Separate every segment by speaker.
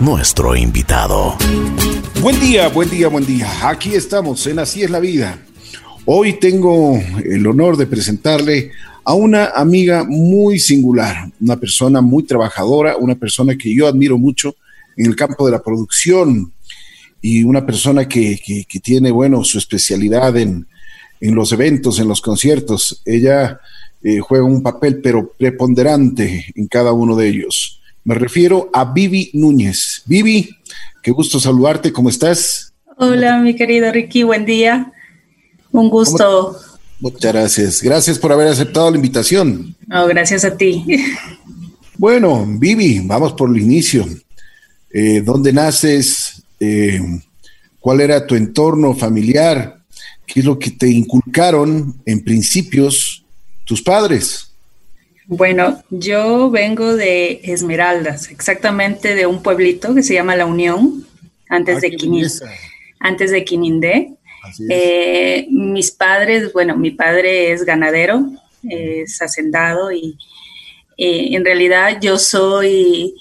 Speaker 1: nuestro invitado.
Speaker 2: Buen día, buen día, buen día. Aquí estamos en Así es la vida. Hoy tengo el honor de presentarle a una amiga muy singular, una persona muy trabajadora, una persona que yo admiro mucho en el campo de la producción y una persona que, tiene, bueno, su especialidad en, los eventos, en los conciertos. Ella eh, juega un papel, pero preponderante en cada uno de ellos. Me refiero a Vivi Núñez. Vivi, qué gusto saludarte, ¿cómo estás?
Speaker 3: Hola, mi querido Ricky, buen día. Un gusto.
Speaker 2: Muchas gracias. Gracias por haber aceptado la invitación.
Speaker 3: No, gracias a ti.
Speaker 2: Bueno, Vivi, vamos por el inicio. Eh, ¿Dónde naces? Eh, ¿Cuál era tu entorno familiar? ¿Qué es lo que te inculcaron en principios tus padres?
Speaker 3: Bueno, yo vengo de Esmeraldas, exactamente de un pueblito que se llama La Unión, antes, ah, de, Quinin, antes de Quinindé. Eh, mis padres, bueno, mi padre es ganadero, es hacendado y en realidad yo soy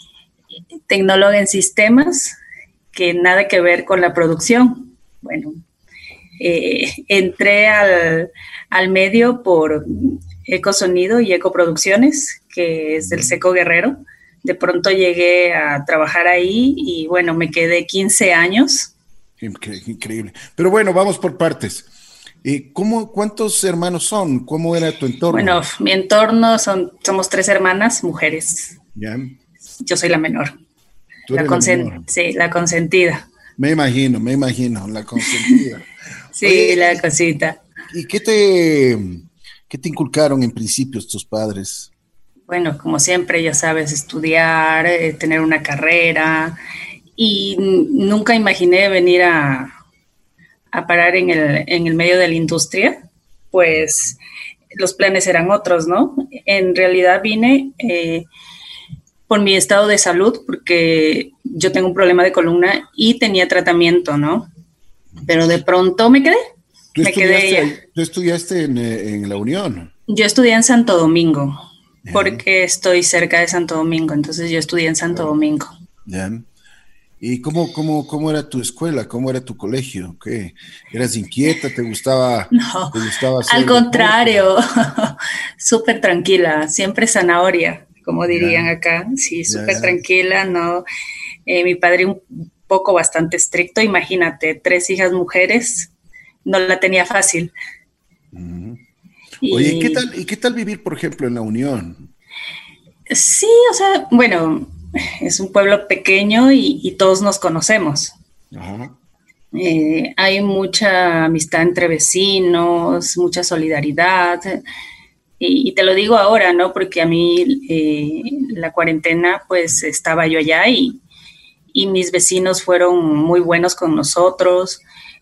Speaker 3: tecnóloga en sistemas, que nada que ver con la producción. Bueno, eh, entré al, al, medio por Ecosonido y Ecoproducciones, que es del Seco Guerrero. De pronto llegué a trabajar ahí y bueno, me quedé 15 años
Speaker 2: Increíble. Pero bueno, vamos por partes. Eh, ¿cómo, ¿Cuántos hermanos son? ¿Cómo era tu entorno?
Speaker 3: Bueno, mi entorno son, somos tres hermanas, mujeres. Yo soy la menor. La, Sí, la consentida.
Speaker 2: Me imagino, me imagino, la consentida.
Speaker 3: sí, la cosita.
Speaker 2: ¿Y qué te, qué te inculcaron en principios tus padres?
Speaker 3: Bueno, como siempre, ya sabes, estudiar, eh, tener una carrera, y nunca imaginé venir a, parar en el, medio de la industria, pues los planes eran otros, ¿no? En realidad vine eh, por mi estado de salud, porque yo tengo un problema de columna y tenía tratamiento, ¿no? Pero de pronto me quedé.
Speaker 2: ¿Tú,
Speaker 3: me
Speaker 2: estudiaste, ¿tú estudiaste en, la Unión?
Speaker 3: Yo estudié en Santo Domingo, porque estoy cerca de Santo Domingo, entonces yo estudié en Santo Domingo.
Speaker 2: Bien. ¿Y cómo, cómo, cómo era tu escuela? ¿Cómo era tu colegio? ¿Qué? ¿Eras inquieta? ¿Te gustaba?
Speaker 3: No, al contrario, súper tranquila, siempre zanahoria, como dirían acá. Sí, súper tranquila, ¿no? Eh, mi padre un poco bastante estricto, imagínate, tres hijas mujeres, no la tenía fácil.
Speaker 2: Oye, ¿qué tal, ¿y qué tal vivir, por ejemplo, en la Unión?
Speaker 3: Sí, o sea, bueno, es un pueblo pequeño y, todos nos conocemos. Eh, hay mucha amistad entre vecinos, mucha solidaridad. Y, te lo digo ahora, ¿no? Porque a mí eh, la cuarentena, pues estaba yo allá y, mis vecinos fueron muy buenos con nosotros,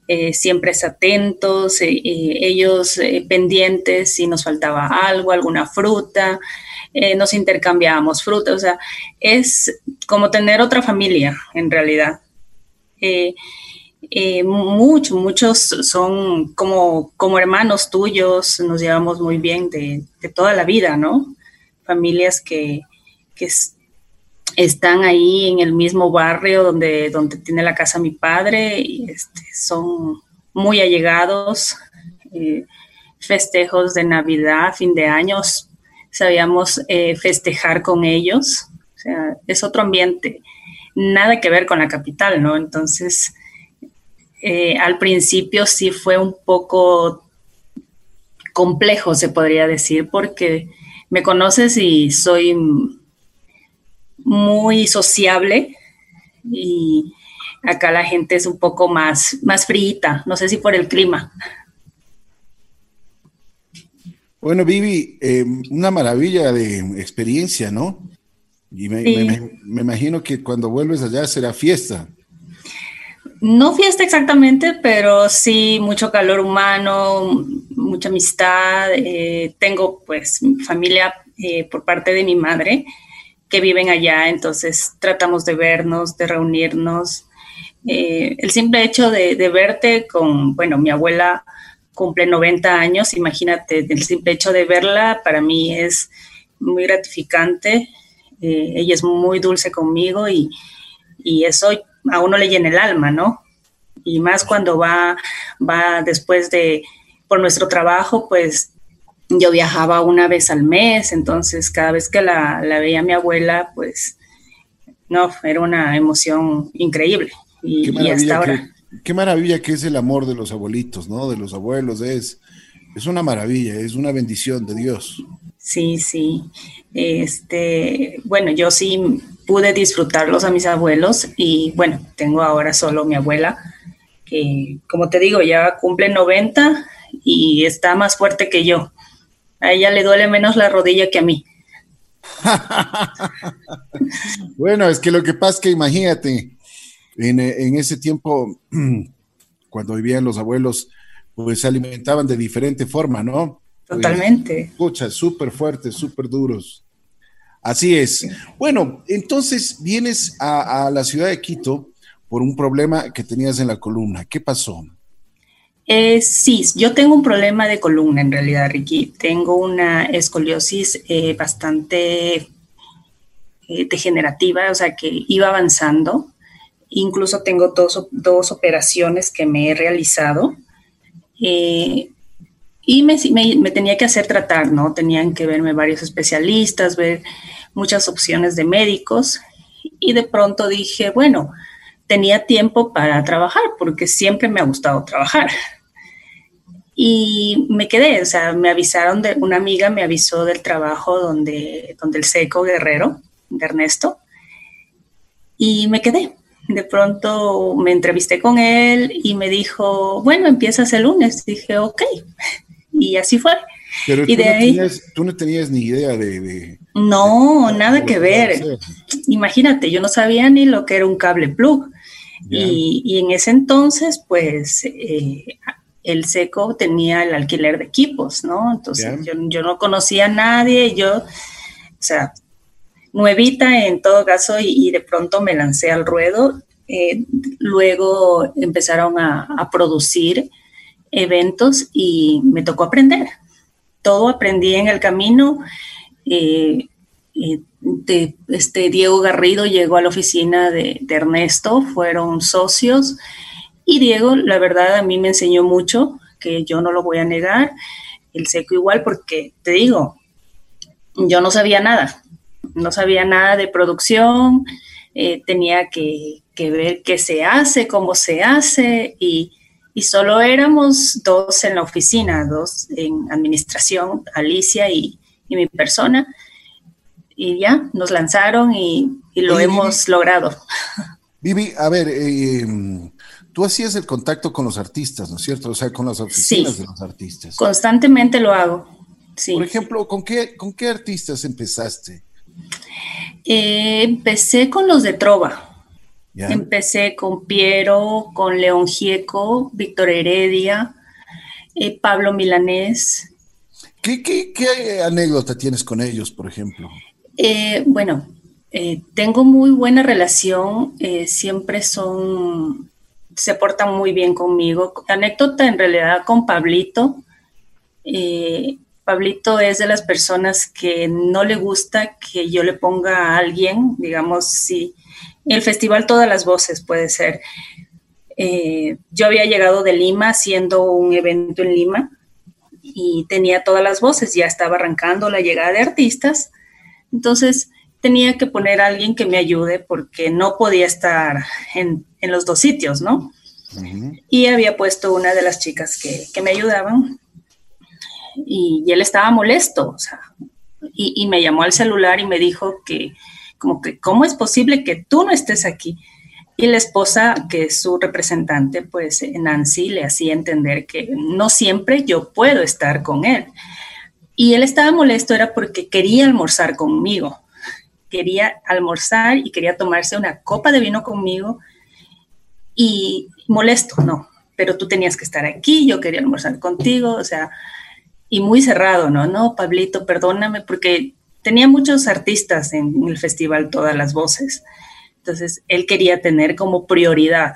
Speaker 3: eh, siempre atentos, ellos pendientes si nos faltaba algo, alguna fruta. Eh, nos intercambiábamos frutas, o sea, es como tener otra familia en realidad. Eh, eh, muchos, muchos son como, como hermanos tuyos, nos llevamos muy bien de, toda la vida, ¿no? Familias que, están ahí en el mismo barrio donde, donde tiene la casa mi padre y este, son muy allegados. festejos de Navidad, fin de años, sabíamos eh, festejar con ellos. O sea, es otro ambiente, nada que ver con la capital, ¿no? Entonces, eh, al principio sí fue un poco complejo, se podría decir, porque me conoces y soy muy sociable y acá la gente es un poco más, más fríita, no sé si por el clima.
Speaker 2: Bueno, Vivi, eh, una maravilla de experiencia, ¿no? Y me, imagino que cuando vuelves allá será fiesta.
Speaker 3: No fiesta exactamente, pero sí mucho calor humano, mucha amistad. Eh, tengo pues familia eh, por parte de mi madre que viven allá, entonces tratamos de vernos, de reunirnos. el simple hecho de, de, verte con, bueno, mi abuela cumple 90 años, imagínate, el simple hecho de verla para mí es muy gratificante. Eh, ella es muy dulce conmigo y, y eso a uno le llena el alma, ¿no? Y más cuando va, va después de, por nuestro trabajo, pues yo viajaba una vez al mes, entonces cada vez que la, veía mi abuela, pues no, era una emoción increíble. Y, hasta ahora.
Speaker 2: qué maravilla que es el amor de los abuelitos, ¿no? De los abuelos, es, es una maravilla, es una bendición de Dios.
Speaker 3: Sí, sí. Este, bueno, yo sí pude disfrutarlos a mis abuelos y bueno, tengo ahora solo mi abuela, que como te digo, ya cumple 90 y está más fuerte que yo. A ella le duele menos la rodilla que a mí.
Speaker 2: bueno, es que lo que pasa es que imagínate, en, en ese tiempo, cuando vivían los abuelos, pues se alimentaban de diferente forma, ¿no?
Speaker 3: Totalmente.
Speaker 2: Escucha, súper fuertes, súper duros. Así es. Bueno, entonces vienes a, la ciudad de Quito por un problema que tenías en la columna. ¿Qué pasó?
Speaker 3: Eh, sí, yo tengo un problema de columna en realidad, Ricky. Tengo una escoliosis eh, bastante eh, degenerativa, o sea que iba avanzando. Incluso tengo dos, dos operaciones que me he realizado. Eh, y me, me, tenía que hacer tratar, ¿no? Tenían que verme varios especialistas, ver muchas opciones de médicos. Y de pronto dije, bueno, tenía tiempo para trabajar, porque siempre me ha gustado trabajar. Y me quedé, o sea, me avisaron de, una amiga me avisó del trabajo donde, donde el seco guerrero, de Ernesto, y me quedé. De pronto me entrevisté con él y me dijo, bueno, empiezas el lunes. Dije, ok y así fue.
Speaker 2: Pero y tú, de no ahí, tenías, tú, no tenías, ni idea de...
Speaker 3: no, nada que ver. Imagínate, yo no sabía ni lo que era un cable plug. Y, y, en ese entonces, pues, eh, el SECO tenía el alquiler de equipos, ¿no? Entonces yo, yo, no conocía a nadie, yo, o sea, nuevita en todo caso, y, de pronto me lancé al ruedo. Eh, luego empezaron a, a producir eventos y me tocó aprender. Todo aprendí en el camino. Eh, eh, de, este Diego Garrido llegó a la oficina de, Ernesto, fueron socios y Diego, la verdad, a mí me enseñó mucho, que yo no lo voy a negar, el seco igual, porque te digo, yo no sabía nada, no sabía nada de producción, eh, tenía que, que, ver qué se hace, cómo se hace y, y solo éramos dos en la oficina, dos en administración, Alicia y, mi persona. Y ya, nos lanzaron y, lo hemos logrado.
Speaker 2: Vivi, a ver, eh, tú hacías el contacto con los artistas, ¿no es cierto? O sea, con las oficinas de los artistas.
Speaker 3: Constantemente lo hago. Sí.
Speaker 2: Por ejemplo, ¿con qué, con qué artistas empezaste?
Speaker 3: Eh, empecé con los de Trova. Empecé con Piero, con León Gieco, Víctor Heredia, eh, Pablo Milanés.
Speaker 2: ¿Qué, anécdota tienes con ellos, por ejemplo?
Speaker 3: Eh, bueno, eh, tengo muy buena relación, siempre son, se portan muy bien conmigo. Anécdota en realidad con Pablito. Pablito es de las personas que no le gusta que yo le ponga a alguien, digamos, si el festival Todas las Voces puede ser. Eh, yo había llegado de Lima haciendo un evento en Lima y tenía todas las voces, ya estaba arrancando la llegada de artistas, entonces tenía que poner a alguien que me ayude porque no podía estar en, los dos sitios, ¿no? Y había puesto una de las chicas que, me ayudaban y, él estaba molesto, o sea, y me llamó al celular y me dijo que como que, ¿cómo es posible que tú no estés aquí? Y la esposa, que es su representante, pues Nancy le hacía entender que no siempre yo puedo estar con él. Y él estaba molesto era porque quería almorzar conmigo. Quería almorzar y quería tomarse una copa de vino conmigo. Y molesto, no, pero tú tenías que estar aquí, yo quería almorzar contigo, o sea, y muy cerrado, ¿no? No, Pablito, perdóname, porque tenía muchos artistas en el festival, todas las voces. Entonces, él quería tener como prioridad.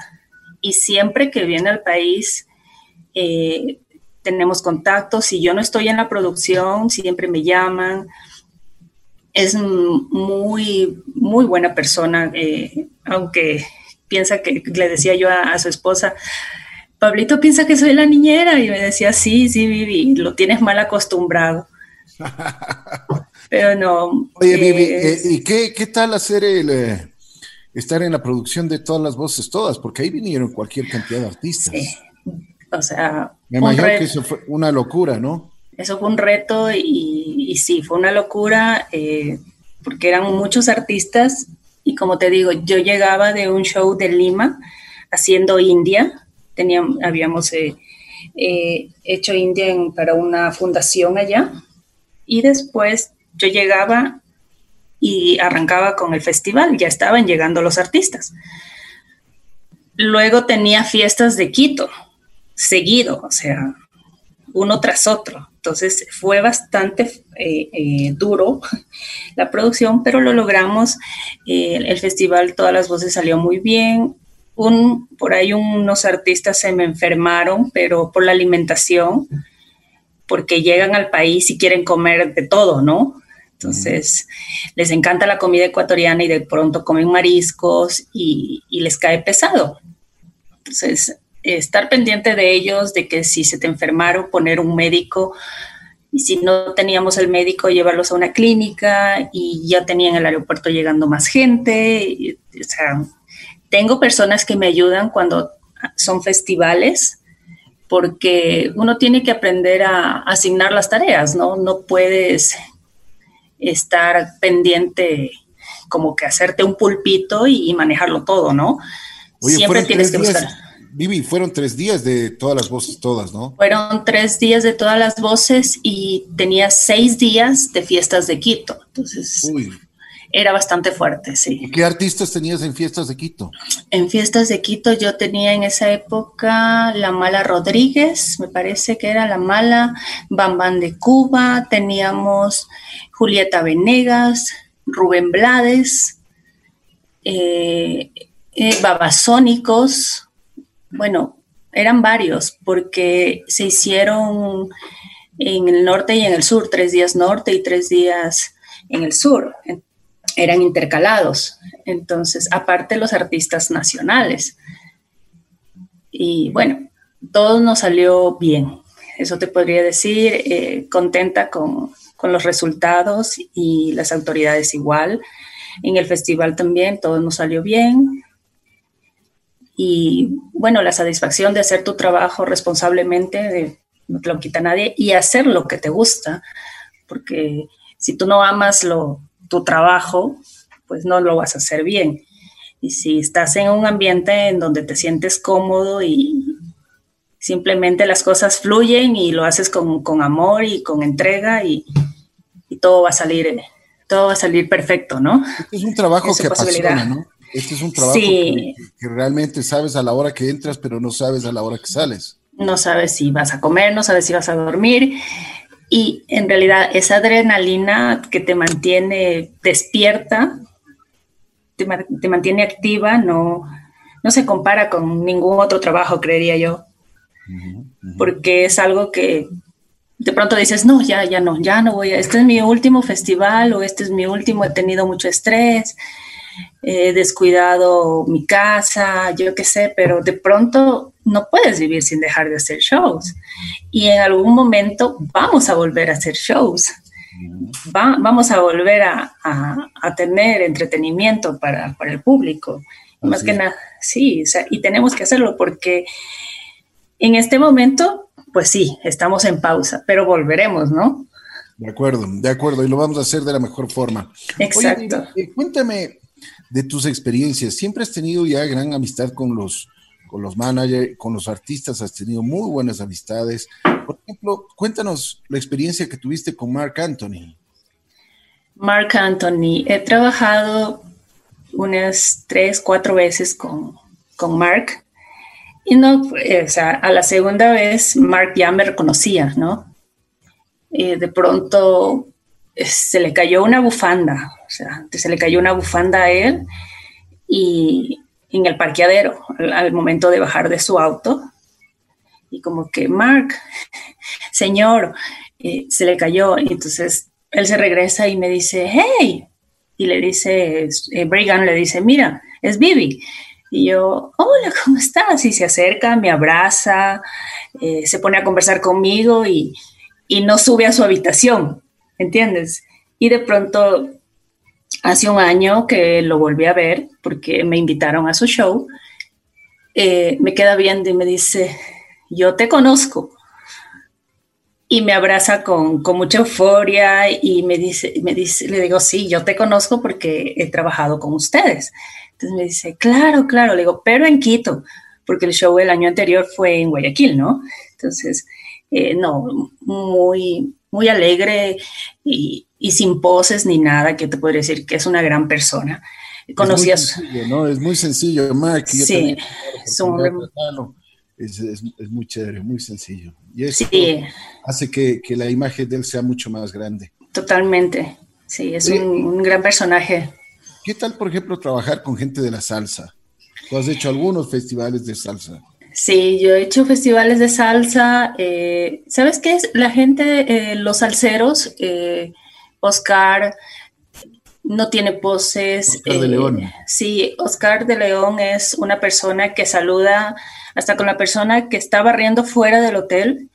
Speaker 3: Y siempre que viene al país, eh, tenemos contactos. Si yo no estoy en la producción, siempre me llaman. Es muy, muy buena persona, eh, aunque piensa que le decía yo a, su esposa, Pablito piensa que soy la niñera y me decía, sí, sí, Vivi, lo tienes mal acostumbrado. Pero no.
Speaker 2: Oye, Vivi, eh, ¿y qué, tal hacer el, eh, estar en la producción de todas las voces, todas? Porque ahí vinieron cualquier cantidad de artistas. Sí.
Speaker 3: O sea.
Speaker 2: Me imagino que eso fue una locura, ¿no?
Speaker 3: Eso fue un reto y, sí, fue una locura eh, porque eran muchos artistas y como te digo, yo llegaba de un show de Lima haciendo India, teníamos, habíamos eh, eh, hecho India para una fundación allá y después yo llegaba y arrancaba con el festival, ya estaban llegando los artistas. Luego tenía fiestas de Quito, seguido, o sea, uno tras otro. Entonces fue bastante eh, eh, duro la producción, pero lo logramos. Eh, el festival, todas las voces salió muy bien. Un, por ahí unos artistas se me enfermaron, pero por la alimentación, porque llegan al país y quieren comer de todo, ¿no? Entonces, les encanta la comida ecuatoriana y de pronto comen mariscos y, y les cae pesado. Entonces, estar pendiente de ellos, de que si se te enfermaron, poner un médico, y si no teníamos el médico, llevarlos a una clínica, y ya tenía en el aeropuerto llegando más gente. o sea, tengo personas que me ayudan cuando son festivales, porque uno tiene que aprender a asignar las tareas, ¿no? No puedes estar pendiente como que hacerte un pulpito y, manejarlo todo, ¿no?
Speaker 2: Siempre tienes que buscar. Vivi, fueron tres días de todas las voces, todas, ¿no?
Speaker 3: Fueron tres días de todas las voces y tenía seis días de fiestas de Quito. Entonces, era bastante fuerte, sí.
Speaker 2: ¿Y qué artistas tenías en fiestas de Quito?
Speaker 3: En fiestas de Quito yo tenía en esa época La Mala Rodríguez, me parece que era La Mala, Bambán de Cuba, teníamos Julieta Venegas, Rubén Blades, eh, eh, Babasónicos, bueno, eran varios porque se hicieron en el norte y en el sur, tres días norte y tres días en el sur. Eran intercalados. Entonces, aparte los artistas nacionales. Y bueno, todo nos salió bien. Eso te podría decir, eh, contenta con, con los resultados y las autoridades igual. En el festival también todo nos salió bien y bueno, la satisfacción de hacer tu trabajo responsablemente, no te lo quita nadie, y hacer lo que te gusta, porque si tú no amas lo, tu trabajo, pues no lo vas a hacer bien. Y si estás en un ambiente en donde te sientes cómodo y simplemente las cosas fluyen y lo haces con, con amor y con entrega y, y, todo va a salir todo va a salir perfecto, ¿no?
Speaker 2: Es un trabajo que apasiona, ¿no? Este es un trabajo que, realmente sabes a la hora que entras, pero no sabes a la hora que sales.
Speaker 3: No sabes si vas a comer, no sabes si vas a dormir. Y en realidad esa adrenalina que te mantiene despierta, te, mantiene activa, no, no se compara con ningún otro trabajo, creería yo. Porque es algo que de pronto dices, no, ya, ya no, ya no voy a, este es mi último festival o este es mi último, he tenido mucho estrés, he descuidado mi casa, yo qué sé, pero de pronto no puedes vivir sin dejar de hacer shows. Y en algún momento vamos a volver a hacer shows. vamos a volver a, tener entretenimiento para, el público. Más que nada, sí, y tenemos que hacerlo porque en este momento, pues sí, estamos en pausa, pero volveremos, ¿no?
Speaker 2: De acuerdo, de acuerdo, y lo vamos a hacer de la mejor forma.
Speaker 3: Exacto.
Speaker 2: Eh, cuéntame, de tus experiencias. Siempre has tenido ya gran amistad con los, con los managers, con los artistas, has tenido muy buenas amistades. Por ejemplo, cuéntanos la experiencia que tuviste con Mark Anthony.
Speaker 3: Mark Anthony, he trabajado unas tres, cuatro veces con, con Mark. Y no, o sea, a la segunda vez Mark ya me reconocía, ¿no? Eh, de pronto eh, se le cayó una bufanda, sea, se le cayó una bufanda a él y en el parqueadero al, momento de bajar de su auto. Y como que, Mark, señor, eh, se le cayó. Y entonces él se regresa y me dice, hey, y le dice, eh, Brigham le dice, mira, es Bibi. Y yo, hola, ¿cómo estás? Y se acerca, me abraza, eh, se pone a conversar conmigo y, y no sube a su habitación, ¿entiendes? Y de pronto, hace un año que lo volví a ver porque me invitaron a su show, eh, me queda viendo y me dice, yo te conozco. Y me abraza con, con, mucha euforia y me dice, me dice, le digo, sí, yo te conozco porque he trabajado con ustedes. Entonces me dice, claro, claro, le digo, pero en Quito, porque el show el año anterior fue en Guayaquil, ¿no? Entonces, eh, no, muy, muy alegre y, y, sin poses ni nada, que te podría decir que es una gran persona.
Speaker 2: Conocí es muy sencillo, ¿no? Es muy sencillo, Mike.
Speaker 3: Sí,
Speaker 2: es, es, es, muy chévere, muy sencillo. Y eso sí. hace que, que, la imagen de él sea mucho más grande.
Speaker 3: Totalmente, sí, es un, un, gran personaje.
Speaker 2: ¿Qué tal, por ejemplo, trabajar con gente de la salsa? Tú has hecho algunos festivales de salsa.
Speaker 3: Sí, yo he hecho festivales de salsa. Eh, ¿Sabes qué es? La gente, eh, los salseros, eh, Oscar no tiene poses.
Speaker 2: Oscar de León.
Speaker 3: Sí, Oscar de León es una persona que saluda hasta con la persona que está barriendo fuera del hotel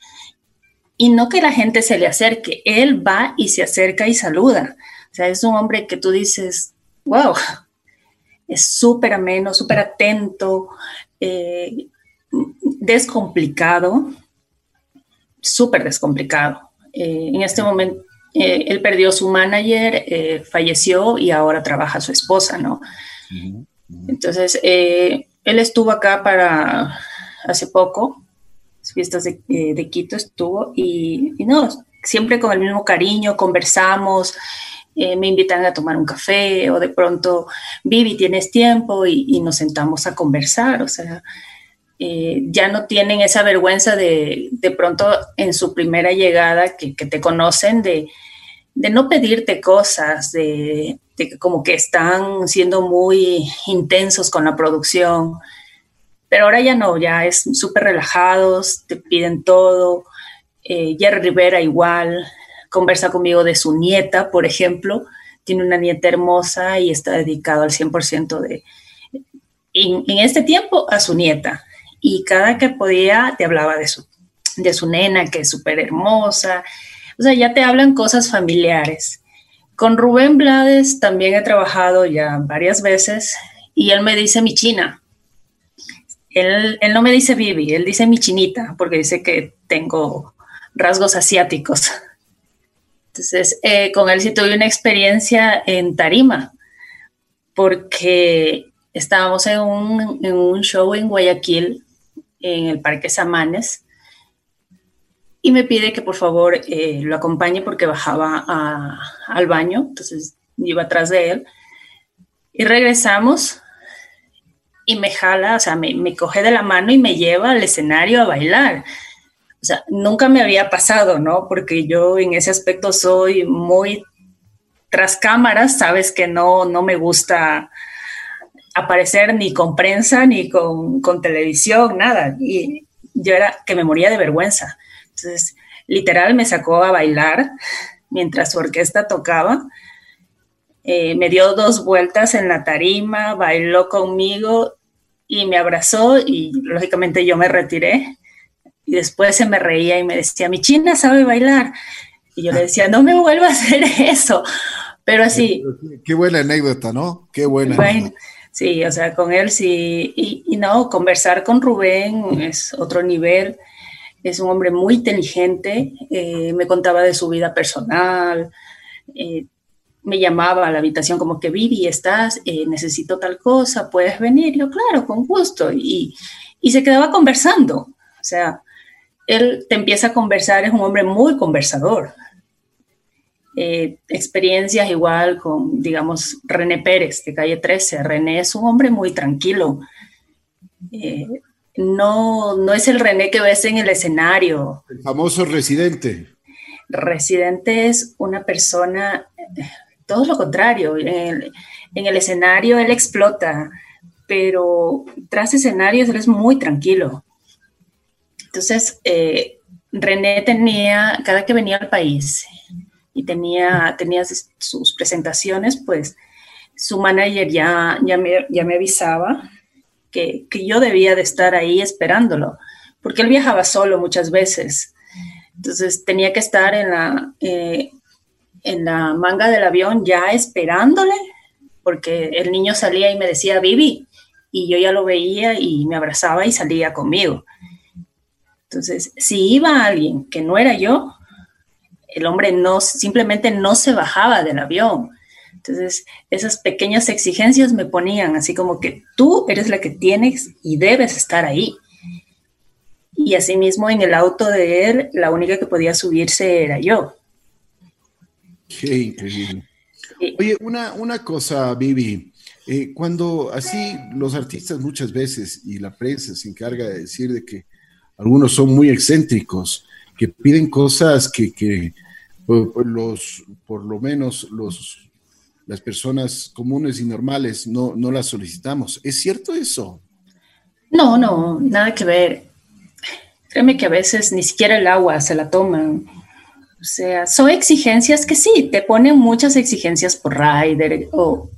Speaker 3: y no que la gente se le acerque, él va y se acerca y saluda. O sea, es un hombre que tú dices, wow, es súper ameno, súper atento, eh, descomplicado, súper descomplicado. Eh, en este momento, eh, él perdió su manager, eh, falleció y ahora trabaja su esposa, ¿no? Entonces, él estuvo acá para hace poco, las fiestas de, de Quito estuvo y, y, no, siempre con el mismo cariño, conversamos, me invitan a tomar un café o de pronto, Vivi, ¿tienes tiempo? Y, y nos sentamos a conversar, o sea, eh, ya no tienen esa vergüenza de, de pronto en su primera llegada que, que te conocen, de, de, no pedirte cosas, de, como que están siendo muy intensos con la producción. Pero ahora ya no, ya es súper relajados, te piden todo. Eh, Jerry Rivera igual, conversa conmigo de su nieta, por ejemplo. Tiene una nieta hermosa y está dedicado al 100% de, en, en este tiempo a su nieta y cada que podía te hablaba de su, de su nena, que es súper hermosa. O sea, ya te hablan cosas familiares. Con Rubén Blades también he trabajado ya varias veces y él me dice mi china. Él, él no me dice Bibi, él dice mi chinita, porque dice que tengo rasgos asiáticos. Entonces, eh, con él sí tuve una experiencia en tarima, porque estábamos en un, en un show en Guayaquil en el Parque Samanes y me pide que por favor eh, lo acompañe porque bajaba a, al baño, entonces iba atrás de él y regresamos y me jala, o sea, me, me, coge de la mano y me lleva al escenario a bailar. O sea, nunca me había pasado, ¿no? Porque yo en ese aspecto soy muy tras cámaras, sabes que no, no me gusta aparecer ni con prensa ni con, con, televisión, nada. Y yo era que me moría de vergüenza. Entonces, literal me sacó a bailar mientras su orquesta tocaba. Eh, me dio dos vueltas en la tarima, bailó conmigo y me abrazó y lógicamente yo me retiré. Y después se me reía y me decía, mi china sabe bailar. Y yo le decía, no me vuelva a hacer eso. Pero así.
Speaker 2: Qué buena anécdota, ¿no? Qué buena.
Speaker 3: Bueno, Sí, o sea, con él sí. Y, y, no, conversar con Rubén es otro nivel. Es un hombre muy inteligente. Eh, me contaba de su vida personal. Eh, me llamaba a la habitación como que Vivi, estás, eh, necesito tal cosa, puedes venir. Yo, claro, con gusto. Y, y se quedaba conversando. O sea, él te empieza a conversar, es un hombre muy conversador. Experiencias igual con, digamos, René Pérez de calle 13. René es un hombre muy tranquilo. No, no es el René que ves en el escenario.
Speaker 2: El famoso residente.
Speaker 3: Residente es una persona, todo lo contrario. En el, en el escenario él explota, pero tras escenarios él es muy tranquilo. Entonces, eh, René tenía, cada que venía al país, y tenía, tenía sus presentaciones, pues su manager ya, ya, me, ya me avisaba que, que, yo debía de estar ahí esperándolo, porque él viajaba solo muchas veces. Entonces tenía que estar en la, eh, en la manga del avión ya esperándole, porque el niño salía y me decía, Vivi, y yo ya lo veía y me abrazaba y salía conmigo. Entonces, si iba alguien que no era yo, el hombre no, simplemente no se bajaba del avión. Entonces, esas pequeñas exigencias me ponían así como que tú eres la que tienes y debes estar ahí. Y asimismo en el auto de él, la única que podía subirse era yo.
Speaker 2: Qué increíble. Oye, una, una cosa, Vivi. Eh, cuando así los artistas muchas veces y la prensa se encarga de decir de que algunos son muy excéntricos, que piden cosas que, que los, por lo menos los, las personas comunes y normales no, no las solicitamos. ¿Es cierto eso?
Speaker 3: No, no, nada que ver. Créeme que a veces ni siquiera el agua se la toman. O sea, son exigencias que sí, te ponen muchas exigencias por rider o,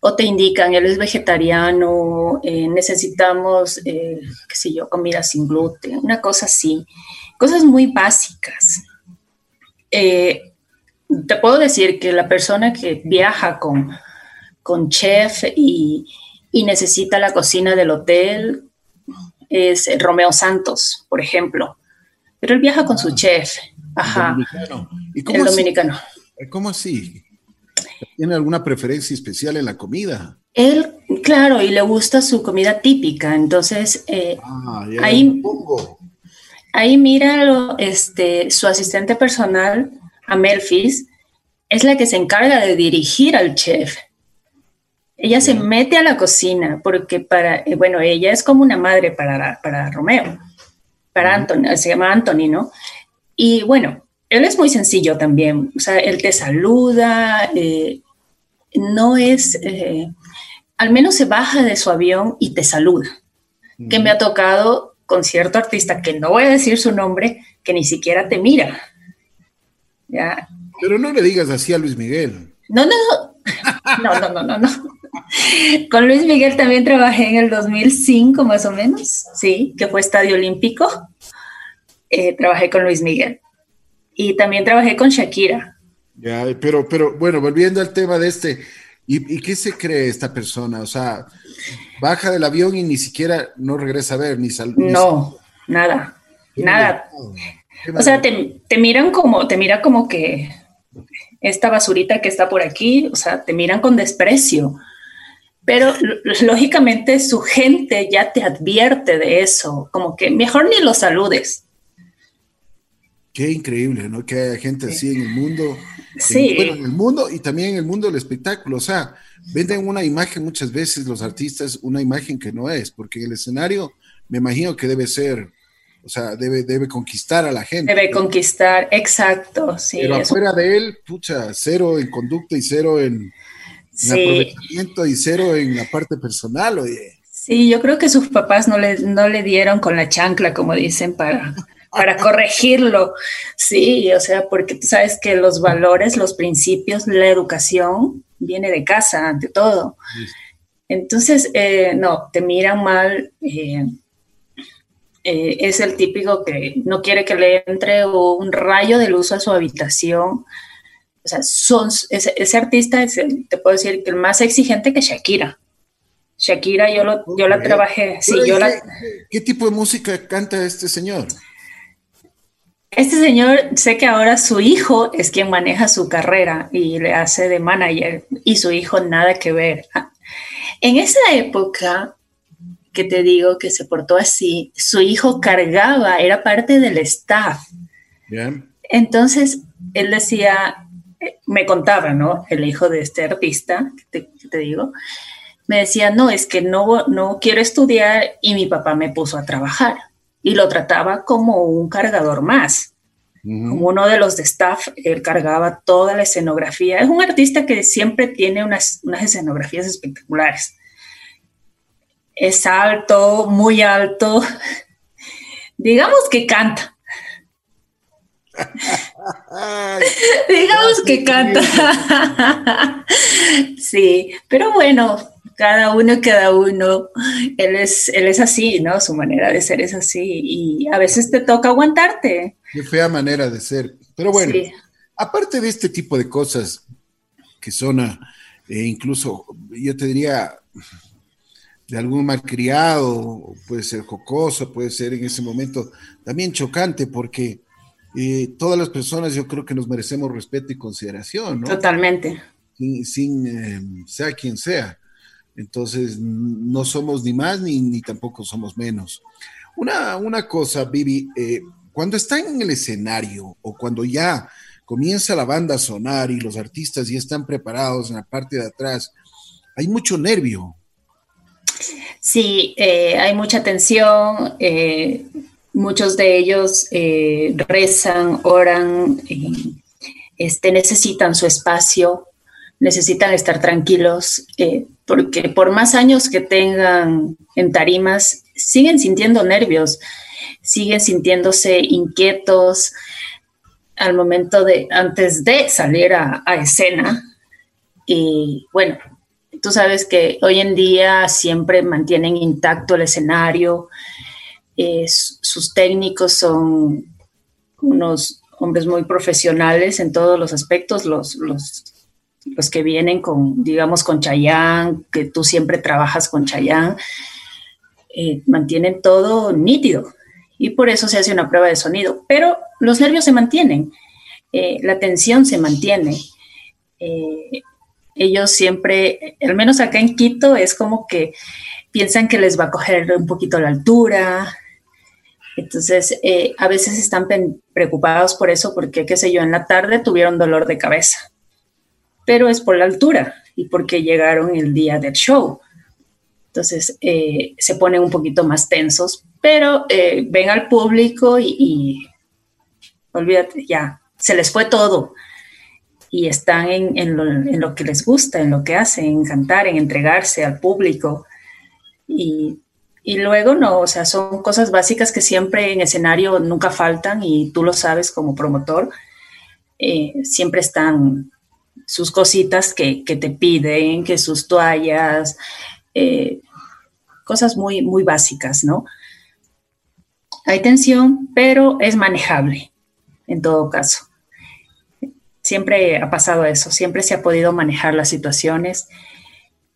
Speaker 3: o te indican, él es vegetariano, eh, necesitamos, eh, qué sé yo, comida sin gluten, una cosa así. Cosas muy básicas. Eh, te puedo decir que la persona que viaja con, con chef y, y necesita la cocina del hotel es Romeo Santos, por ejemplo. Pero él viaja con su ah, chef. Ajá. ¿Y cómo el dominicano.
Speaker 2: ¿Cómo así? ¿Tiene alguna preferencia especial en la comida?
Speaker 3: Él, claro, y le gusta su comida típica. Entonces, eh, ah, ahí, ahí mira este, su asistente personal, Amelfis, es la que se encarga de dirigir al chef. Ella se mete a la cocina porque para, eh, bueno, ella es como una madre para, para Romeo, para Anthony, se llama Anthony, ¿no? Y bueno, él es muy sencillo también, o sea, él te saluda, eh, no es, eh, al menos se baja de su avión y te saluda, que me ha tocado con cierto artista, que no voy a decir su nombre, que ni siquiera te mira. ¿Ya?
Speaker 2: Pero no le digas así a Luis Miguel.
Speaker 3: No, no, no, no, no, no, no. Con Luis Miguel también trabajé en el 2005 más o menos, sí, que fue Estadio Olímpico. Eh, trabajé con Luis Miguel. Y también trabajé con Shakira.
Speaker 2: Ya, pero, pero bueno, volviendo al tema de este, ¿y, qué se cree esta persona? O sea, baja del avión y ni siquiera no regresa a ver, ni sal,
Speaker 3: No, nada, nada. O sea, te, te, miran como, te mira como que esta basurita que está por aquí, o sea, te miran con desprecio. Pero lógicamente su gente ya te advierte de eso, como que mejor ni lo saludes.
Speaker 2: Qué increíble, ¿no? Que haya gente así en el mundo. Sí. bueno, en el mundo y también en el mundo del espectáculo. O sea, venden una imagen muchas veces los artistas, una imagen que no es, porque el escenario me imagino que debe ser, o sea, debe, debe conquistar a la gente.
Speaker 3: Debe conquistar, exacto, sí.
Speaker 2: Pero afuera de él, pucha, cero en conducta y cero en, aprovechamiento y cero en la parte personal, oye.
Speaker 3: Sí, yo creo que sus papás no le, no le dieron con la chancla, como dicen, para para corregirlo. Sí, o sea, porque tú sabes que los valores, los principios, la educación viene de casa ante todo. Entonces, eh, no, te miran mal. Eh, eh, es el típico que no quiere que le entre un rayo de luz a su habitación. O sea, son, ese, artista es, te puedo decir, que el más exigente que Shakira. Shakira, yo, lo, yo la trabajé. Sí, yo
Speaker 2: ¿qué,
Speaker 3: la...
Speaker 2: ¿Qué tipo de música canta este señor?
Speaker 3: Este señor, sé que ahora su hijo es quien maneja su carrera y le hace de manager y su hijo nada que ver. En esa época que te digo que se portó así, su hijo cargaba, era parte del staff. Entonces, él decía, me contaba, ¿no? El hijo de este artista, que te, te digo, me decía, no, es que no, no quiero estudiar y mi papá me puso a trabajar y lo trataba como un cargador más. Como uno de los de staff, él cargaba toda la escenografía. Es un artista que siempre tiene unas, unas escenografías espectaculares. Es alto, muy alto. Digamos que canta. Digamos que canta. sí, pero bueno, cada uno, cada uno, él es, él es así, ¿no? Su manera de ser es así y a veces te toca aguantarte.
Speaker 2: Qué fea manera de ser. Pero bueno, aparte de este tipo de cosas que son eh, incluso, yo te diría, de algún malcriado, puede ser jocoso, puede ser en ese momento también chocante, porque eh, todas las personas yo creo que nos merecemos respeto y consideración, ¿no?
Speaker 3: Totalmente.
Speaker 2: Sin, eh, sea quien sea. Entonces, no somos ni más ni, ni tampoco somos menos. Una, una cosa, Vivi, eh, cuando están en el escenario o cuando ya comienza la banda a sonar y los artistas ya están preparados en la parte de atrás, hay mucho nervio.
Speaker 3: Sí, hay mucha tensión. Muchos de ellos eh, rezan, oran, este, necesitan su espacio, necesitan estar tranquilos, eh, porque por más años que tengan en tarimas, siguen sintiendo nervios, siguen sintiéndose inquietos al momento de, antes de salir a, a escena. Y bueno, tú sabes que hoy en día siempre mantienen intacto el escenario, eh, sus técnicos son unos hombres muy profesionales en todos los aspectos, los, los, los que vienen con, digamos, con Chayán, que tú siempre trabajas con Chayán, eh, mantienen todo nítido y por eso se hace una prueba de sonido, pero los nervios se mantienen, eh, la tensión se mantiene. Ellos siempre, al menos acá en Quito, es como que piensan que les va a coger un poquito la altura, entonces, eh, a veces están preocupados por eso porque, qué sé yo, en la tarde tuvieron dolor de cabeza, pero es por la altura y porque llegaron el día del show. Entonces, eh, se ponen un poquito más tensos, pero eh, ven al público y, olvídate, ya, se les fue todo y están en, lo, en, lo, que les gusta, en lo que hacen, en cantar, en entregarse al público. Y y luego no, o sea, son cosas básicas que siempre en escenario nunca faltan y tú lo sabes como promotor. Eh, siempre están sus cositas que, te piden, que sus toallas, eh, cosas muy, muy básicas, ¿no? Hay tensión, pero es manejable en todo caso. Siempre ha pasado eso, siempre se ha podido manejar las situaciones.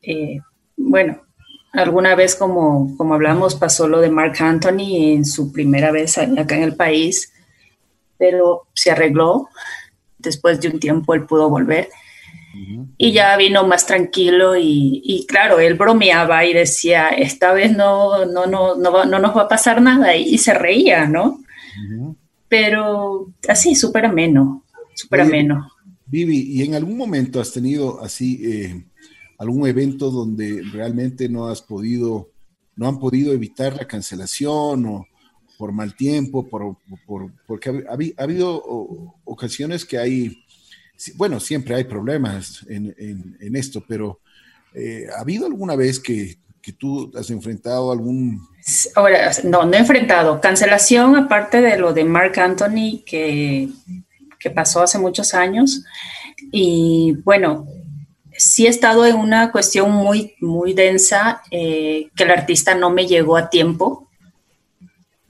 Speaker 3: Eh, bueno, Alguna vez, como, como hablamos, pasó lo de Mark Anthony en su primera vez acá en el país, pero se arregló. Después de un tiempo él pudo volver y ya vino más tranquilo y, claro, él bromeaba y decía, esta vez no, no, no, no, no nos va a pasar nada y, se reía, ¿no? Pero así, súper ameno, súper ameno.
Speaker 2: Vivi, ¿y en algún momento has tenido así... Eh, algún evento donde realmente no has podido, no han podido evitar la cancelación o por mal tiempo, por, porque ha, habido ocasiones que hay, bueno, siempre hay problemas en, esto, pero eh, ¿ha habido alguna vez que, tú has enfrentado algún...
Speaker 3: Ahora, no, no he enfrentado. Cancelación, aparte de lo de Mark Anthony, que, que pasó hace muchos años. Y bueno, sí he estado en una cuestión muy, muy densa, eh, que el artista no me llegó a tiempo.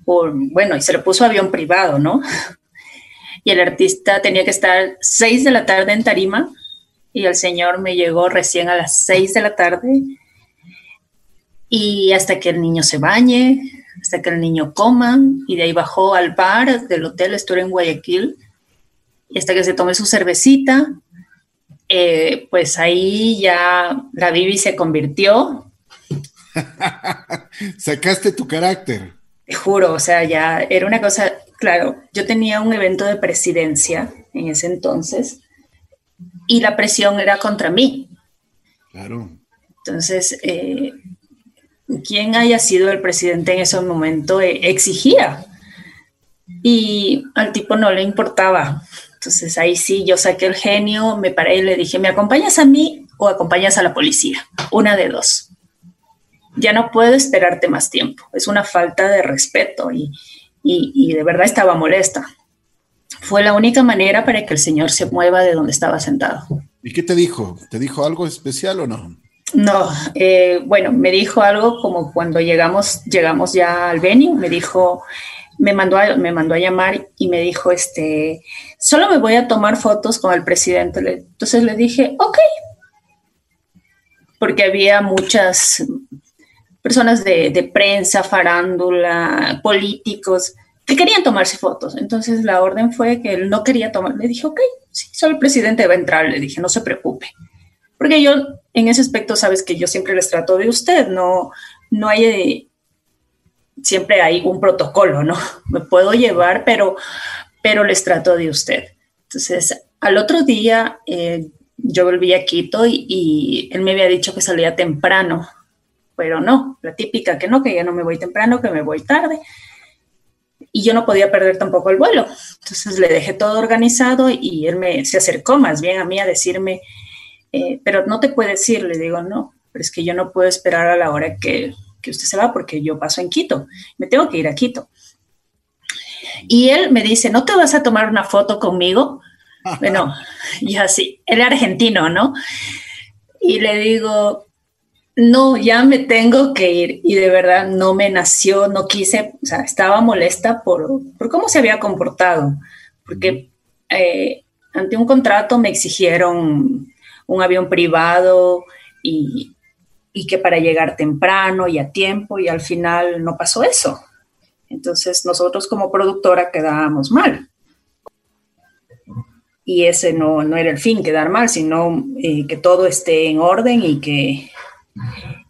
Speaker 3: Por, bueno, y se le puso avión privado, ¿no? Y el artista tenía que estar seis de la tarde en Tarima y el señor me llegó recién a las seis de la tarde y hasta que el niño se bañe, hasta que el niño coma y de ahí bajó al bar del hotel, estuve en Guayaquil y hasta que se tome su cervecita eh, pues ahí ya la Bibi se convirtió.
Speaker 2: Sacaste tu carácter.
Speaker 3: Te juro, o sea, ya era una cosa, claro, yo tenía un evento de presidencia en ese entonces y la presión era contra mí.
Speaker 2: Claro.
Speaker 3: Entonces, eh, quien haya sido el presidente en ese momento eh, exigía y al tipo no le importaba. Entonces ahí sí, yo saqué el genio, me paré y le dije, ¿me acompañas a mí o acompañas a la policía? Una de dos. Ya no puedo esperarte más tiempo. Es una falta de respeto y, de verdad estaba molesta. fue la única manera para que el señor se mueva de donde estaba sentado.
Speaker 2: ¿Y qué te dijo? ¿Te dijo algo especial o no?
Speaker 3: No, eh, bueno, me dijo algo como cuando llegamos, llegamos ya al venue, me dijo, me mandó, a, me mandó a llamar y me dijo, este, solo me voy a tomar fotos con el presidente. Entonces le dije, ok, porque había muchas personas de, prensa, farándula, políticos, que querían tomarse fotos. Entonces la orden fue que él no quería tomar. Le dije, ok, sí, solo el presidente va a entrar. Le dije, no se preocupe. Porque yo, en ese aspecto, sabes que yo siempre les trato de usted, no, no hay, siempre hay un protocolo, ¿no? Me puedo llevar, pero, pero les trato de usted. Entonces, al otro día, eh, yo volví a Quito y, él me había dicho que salía temprano, pero no, la típica que no, que ya no me voy temprano, que me voy tarde y yo no podía perder tampoco el vuelo. Entonces le dejé todo organizado y él me, se acercó más bien a mí a decirme, eh, pero no te puedes ir. Le digo, no, pero es que yo no puedo esperar a la hora que, que usted se va porque yo paso en Quito, me tengo que ir a Quito. Y él me dice, ¿no te vas a tomar una foto conmigo? bueno, y así, él argentino, ¿no? Y le digo, no, ya me tengo que ir y de verdad no me nació, no quise, o sea, estaba molesta por, por cómo se había comportado, porque eh, ante un contrato me exigieron un avión privado y, y que para llegar temprano y a tiempo y al final no pasó eso. Entonces nosotros como productora quedábamos mal. Y ese no, no era el fin, quedar mal, sino eh, que todo esté en orden y que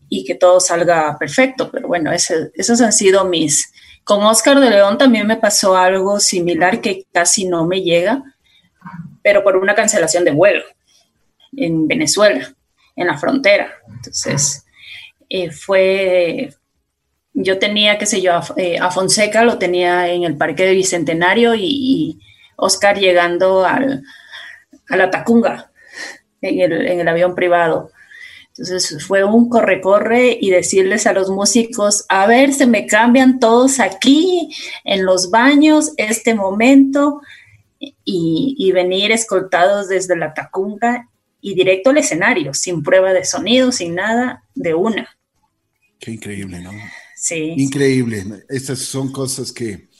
Speaker 3: y que todo salga perfecto. Pero bueno, ese, esos han sido mis... Con Oscar de León también me pasó algo similar que casi no me llega, pero por una cancelación de vuelo en Venezuela, en la frontera. Entonces, eh, fue, yo tenía, qué sé yo, eh, a, Fonseca lo tenía en el Parque de Bicentenario y, Oscar llegando al, a la Tacunga en el, en el avión privado. Entonces fue un corre-corre y decirles a los músicos, a ver, se me cambian todos aquí, en los baños, este momento, y, venir escoltados desde la tacunga y directo al escenario, sin prueba de sonido, sin nada, de una.
Speaker 2: Qué increíble, ¿no?
Speaker 3: Sí.
Speaker 2: Increíble. Estas son cosas que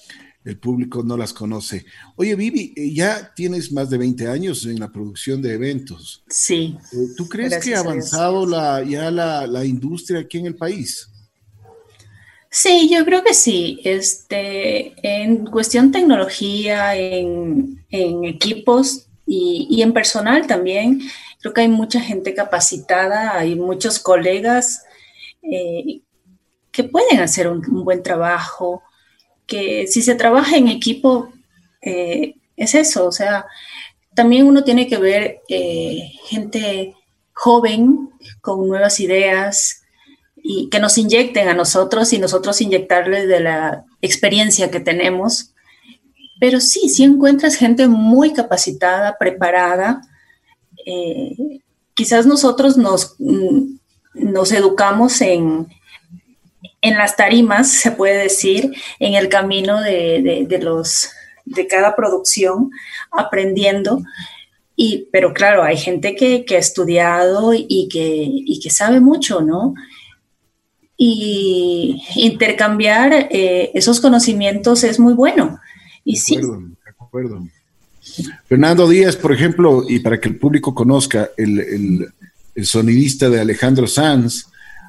Speaker 2: el público no las conoce. Oye, Vivi, eh, ya tienes más de 20 años en la producción de eventos.
Speaker 3: Sí.
Speaker 2: Eh, ¿Tú crees que ha avanzado la, ya la, industria aquí en el país?
Speaker 3: Sí, yo creo que sí. Este, en cuestión tecnología, en, equipos y, en personal también, creo que hay mucha gente capacitada, hay muchos colegas eh, que pueden hacer un buen trabajo que si se trabaja en equipo, eh, es eso, o sea, también uno tiene que ver eh, gente joven con nuevas ideas y que nos inyecten a nosotros y nosotros inyectarles de la experiencia que tenemos. Pero sí, sí encuentras gente muy capacitada, preparada. Eh, quizás nosotros nos, mm, nos educamos en, en las tarimas, se puede decir, en el camino de, los, de cada producción, aprendiendo. Y, pero claro, hay gente que, ha estudiado y que, que sabe mucho, ¿no? Y intercambiar eh, esos conocimientos es muy bueno. Y sí.
Speaker 2: acuerdo. Fernando Díaz, por ejemplo, y para que el público conozca, el, el sonidista de Alejandro Sanz,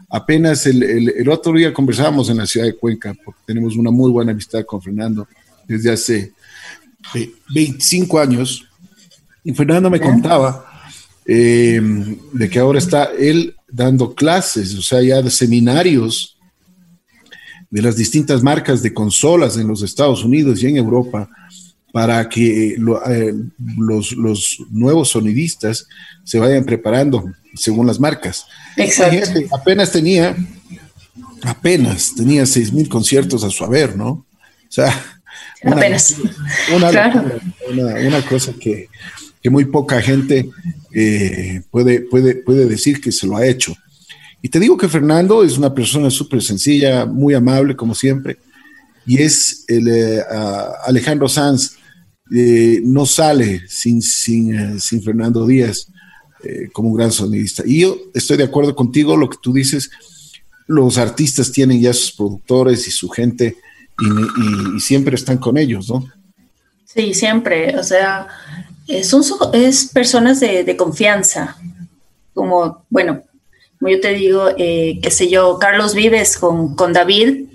Speaker 2: Apenas el, otro día conversábamos en la ciudad de Cuenca, porque tenemos una muy buena amistad con Fernando desde hace 25 años. Y Fernando me contaba eh, de que ahora está él dando clases, o sea, ya de seminarios de las distintas marcas de consolas en los Estados Unidos y en Europa para que eh, los, los, nuevos sonidistas se vayan preparando según las marcas.
Speaker 3: Exacto.
Speaker 2: apenas tenía, apenas tenía seis mil conciertos a su haber, ¿no? O sea,
Speaker 3: una, apenas.
Speaker 2: Una, cosa que, muy poca gente eh, puede, puede, puede decir que se lo ha hecho. Y te digo que Fernando es una persona súper sencilla, muy amable como siempre, y es el eh, Alejandro Sanz eh, no sale sin, sin, eh, sin Fernando Díaz eh, como un gran sonidista. Y yo estoy de acuerdo contigo, lo que tú dices, los artistas tienen ya sus productores y su gente y, siempre están con ellos, ¿no?
Speaker 3: Sí, siempre, o sea, son es personas de, confianza, como, bueno, como yo te digo, qué sé yo, Carlos Vives con, con David,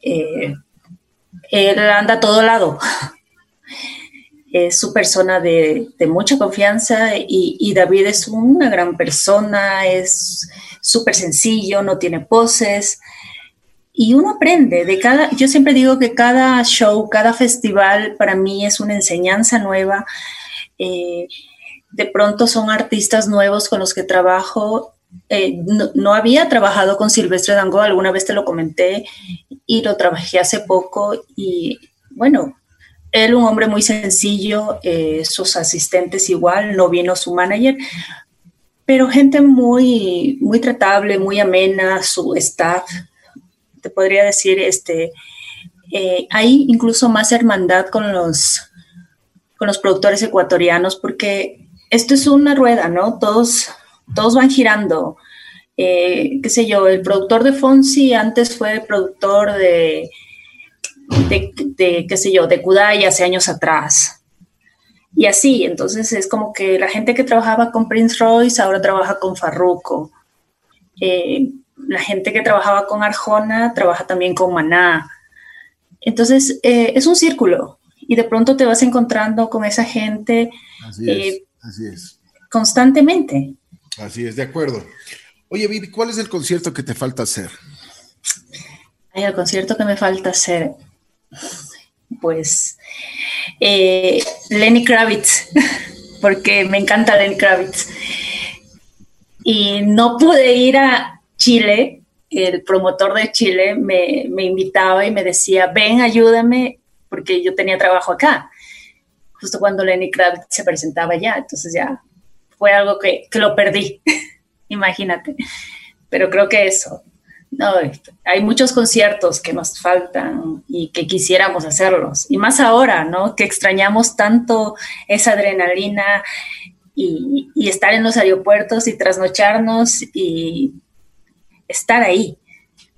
Speaker 3: él anda a todo lado. Es su persona de, mucha confianza y, David es una gran persona, es súper sencillo, no tiene poses. Y uno aprende de cada, yo siempre digo que cada show, cada festival para mí es una enseñanza nueva. Eh, de pronto son artistas nuevos con los que trabajo. Eh, no, había trabajado con Silvestre Dango, alguna vez te lo comenté y lo trabajé hace poco y bueno, él un hombre muy sencillo, eh, sus asistentes igual, no vino su manager, pero gente muy, muy tratable, muy amena, su staff, te podría decir, este, eh, hay incluso más hermandad con los, con los productores ecuatorianos, porque esto es una rueda, ¿no? Todos, todos van girando. Eh, qué sé yo, el productor de Fonsi antes fue productor de, de, qué sé yo, de Kudai hace años atrás. Y así, entonces es como que la gente que trabajaba con Prince Royce ahora trabaja con Farruko. Eh, la gente que trabajaba con Arjona trabaja también con Maná. Entonces eh, es un círculo y de pronto te vas encontrando con esa gente
Speaker 2: así es.
Speaker 3: constantemente.
Speaker 2: Así es, de acuerdo. Oye, Vivi, ¿cuál es el concierto que te falta hacer?
Speaker 3: el concierto que me falta hacer, pues eh, Lenny Kravitz, porque me encanta Lenny Kravitz. Y no pude ir a Chile, el promotor de Chile me, invitaba y me decía, ven, ayúdame, porque yo tenía trabajo acá, justo cuando Lenny Kravitz se presentaba allá, entonces ya fue algo que, que lo perdí. imagínate. Pero creo que eso, no, hay muchos conciertos que nos faltan y que quisiéramos hacerlos. Y más ahora, ¿no? Que extrañamos tanto esa adrenalina y, estar en los aeropuertos y trasnocharnos y estar ahí,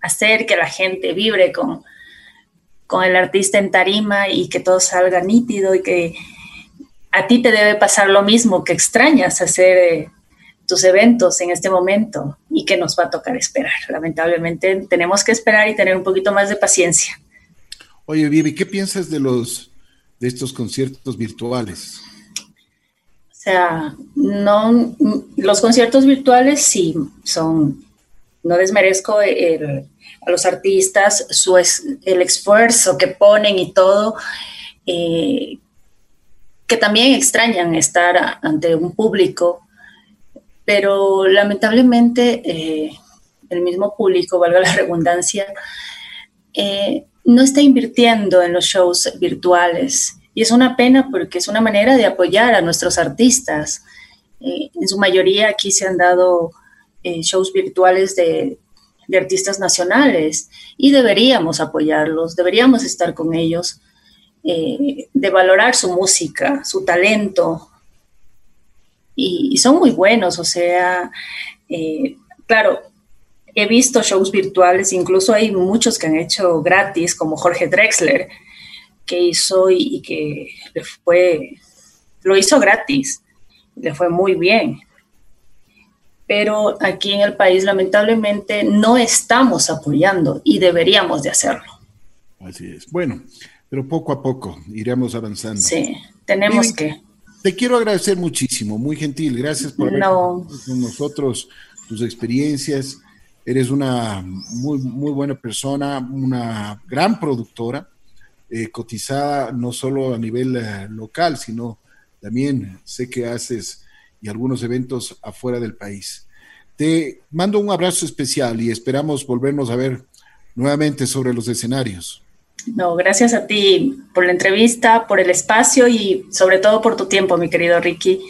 Speaker 3: hacer que la gente vibre con, con el artista en tarima y que todo salga nítido y que a ti te debe pasar lo mismo, que extrañas hacer eh, tus eventos en este momento y que nos va a tocar esperar. Lamentablemente tenemos que esperar y tener un poquito más de paciencia.
Speaker 2: Oye, Vivi, ¿qué piensas de los de estos conciertos virtuales?
Speaker 3: O sea, no los conciertos virtuales sí son no desmerezco a los artistas su el esfuerzo que ponen y todo eh, que también extrañan estar ante un público pero lamentablemente eh, el mismo público, valga la redundancia, eh, no está invirtiendo en los shows virtuales. Y es una pena porque es una manera de apoyar a nuestros artistas. Eh, en su mayoría aquí se han dado shows virtuales de, de, artistas nacionales y deberíamos apoyarlos, deberíamos estar con ellos, de valorar su música, su talento, y, son muy buenos, o sea, eh, claro, he visto shows virtuales, incluso hay muchos que han hecho gratis, como Jorge Drexler, que hizo y, que le fue, lo hizo gratis, le fue muy bien. Pero aquí en el país lamentablemente no estamos apoyando y deberíamos de hacerlo.
Speaker 2: Así es. Bueno, pero poco a poco iremos avanzando.
Speaker 3: Sí, tenemos que.
Speaker 2: Te quiero agradecer muchísimo, muy gentil. Gracias por haber con nosotros tus experiencias. Eres una muy, muy buena persona, una gran productora, eh, cotizada no solo a nivel eh, local, sino también sé que haces y algunos eventos afuera del país. Te mando un abrazo especial y esperamos volvernos a ver nuevamente sobre los escenarios.
Speaker 3: No, gracias a ti por la entrevista, por el espacio y sobre todo por tu tiempo, mi querido Ricky.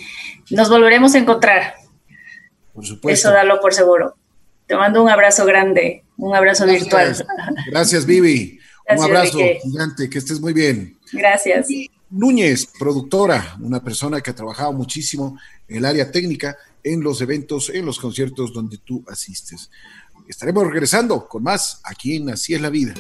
Speaker 3: Nos volveremos a encontrar.
Speaker 2: Por supuesto.
Speaker 3: Eso dalo por seguro. Te mando un abrazo grande, un abrazo virtual.
Speaker 2: Gracias, Vivi. un abrazo gigante, que estés muy bien.
Speaker 3: Gracias.
Speaker 2: Núñez, productora, una persona que ha trabajado muchísimo en el área técnica, en los eventos, en los conciertos donde tú asistes. Estaremos regresando con más aquí en Así es la vida.